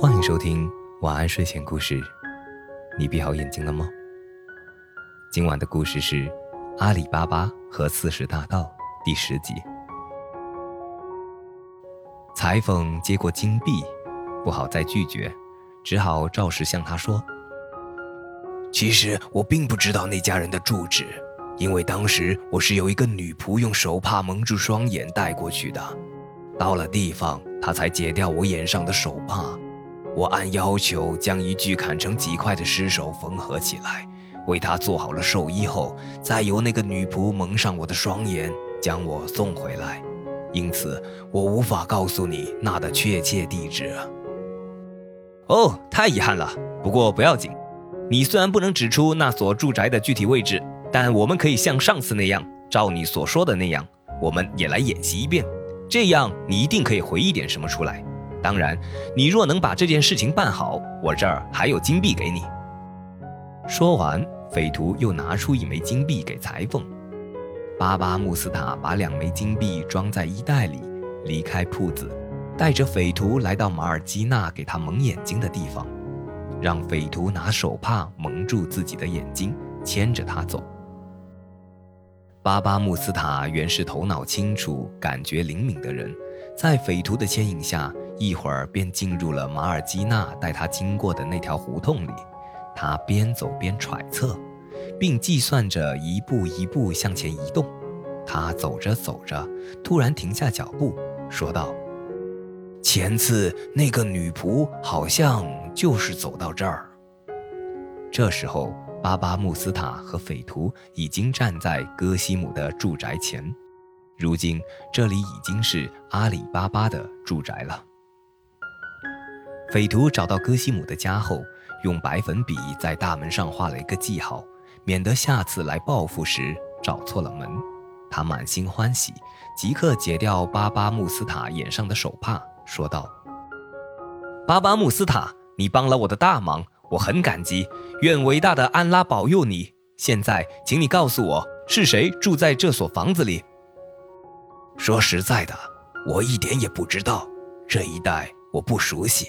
欢迎收听晚安睡前故事。你闭好眼睛了吗？今晚的故事是《阿里巴巴和四十大盗》第十集。裁缝接过金币，不好再拒绝，只好照实向他说：“其实我并不知道那家人的住址，因为当时我是有一个女仆用手帕蒙住双眼带过去的。到了地方，她才解掉我眼上的手帕。我按要求将一具砍成几块的尸首缝合起来，为她做好了寿衣后，再由那个女仆蒙上我的双眼，将我送回来。因此，我无法告诉你那的确切地址。哦，太遗憾了。不过不要紧，你虽然不能指出那所住宅的具体位置，但我们可以像上次那样，照你所说的那样，我们也来演习一遍。这样你一定可以回忆点什么出来。当然，你若能把这件事情办好，我这儿还有金币给你。说完，匪徒又拿出一枚金币给裁缝。巴巴穆斯塔把两枚金币装在衣袋里，离开铺子，带着匪徒来到马尔基纳给他蒙眼睛的地方，让匪徒拿手帕蒙住自己的眼睛，牵着他走。巴巴穆斯塔原是头脑清楚、感觉灵敏的人，在匪徒的牵引下，一会儿便进入了马尔基娜带他经过的那条胡同里。他边走边揣测。并计算着一步一步向前移动。他走着走着，突然停下脚步，说道：“前次那个女仆好像就是走到这儿。”这时候，巴巴穆斯塔和匪徒已经站在戈西姆的住宅前。如今，这里已经是阿里巴巴的住宅了。匪徒找到戈西姆的家后，用白粉笔在大门上画了一个记号。免得下次来报复时找错了门，他满心欢喜，即刻解掉巴巴穆斯塔眼上的手帕，说道：“巴巴穆斯塔，你帮了我的大忙，我很感激。愿伟大的安拉保佑你。现在，请你告诉我，是谁住在这所房子里？”说实在的，我一点也不知道，这一带我不熟悉。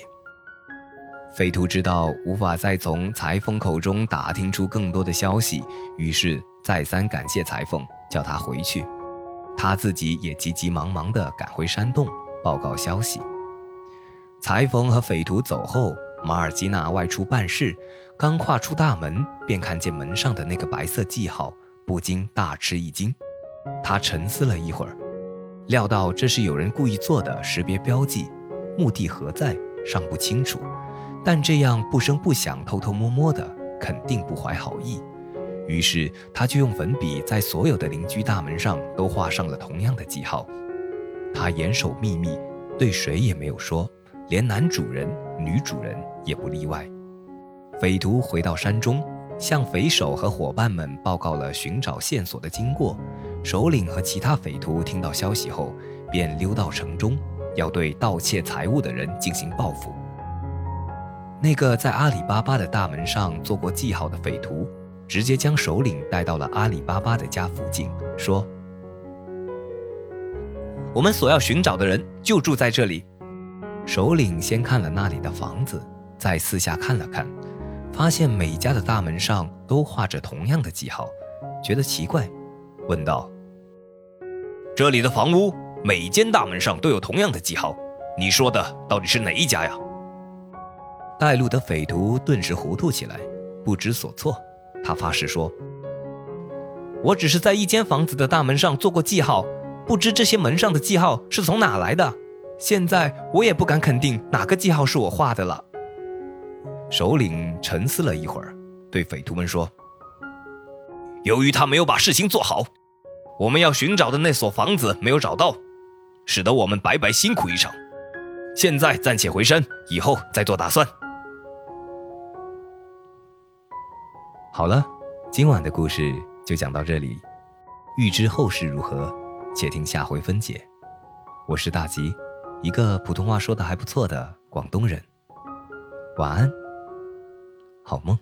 匪徒知道无法再从裁缝口中打听出更多的消息，于是再三感谢裁缝，叫他回去。他自己也急急忙忙地赶回山洞报告消息。裁缝和匪徒走后，马尔基娜外出办事，刚跨出大门，便看见门上的那个白色记号，不禁大吃一惊。他沉思了一会儿，料到这是有人故意做的识别标记，目的何在尚不清楚。但这样不声不响、偷偷摸摸的，肯定不怀好意。于是他就用粉笔在所有的邻居大门上都画上了同样的记号。他严守秘密，对谁也没有说，连男主人、女主人也不例外。匪徒回到山中，向匪首和伙伴们报告了寻找线索的经过。首领和其他匪徒听到消息后，便溜到城中，要对盗窃财物的人进行报复。那个在阿里巴巴的大门上做过记号的匪徒，直接将首领带到了阿里巴巴的家附近，说：“我们所要寻找的人就住在这里。”首领先看了那里的房子，再四下看了看，发现每家的大门上都画着同样的记号，觉得奇怪，问道：“这里的房屋每间大门上都有同样的记号，你说的到底是哪一家呀？”带路的匪徒顿时糊涂起来，不知所措。他发誓说：“我只是在一间房子的大门上做过记号，不知这些门上的记号是从哪来的。现在我也不敢肯定哪个记号是我画的了。”首领沉思了一会儿，对匪徒们说：“由于他没有把事情做好，我们要寻找的那所房子没有找到，使得我们白白辛苦一场。现在暂且回山，以后再做打算。”好了，今晚的故事就讲到这里。欲知后事如何，且听下回分解。我是大吉，一个普通话说的还不错的广东人。晚安，好梦。